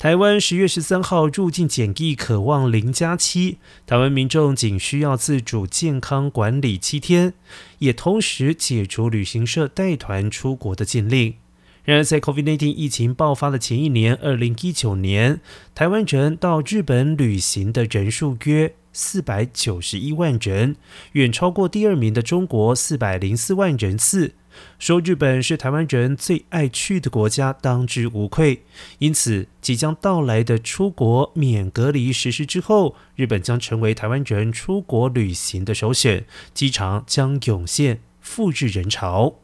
台湾十月十三号入境检疫可望零加七，台湾民众仅需要自主健康管理七天，也同时解除旅行社带团出国的禁令。然而，在 COVID-19 疫情爆发的前一年，二零一九年，台湾人到日本旅行的人数约四百九十一万人，远超过第二名的中国四百零四万人次。说日本是台湾人最爱去的国家，当之无愧。因此，即将到来的出国免隔离实施之后，日本将成为台湾人出国旅行的首选，机场将涌现赴日人潮。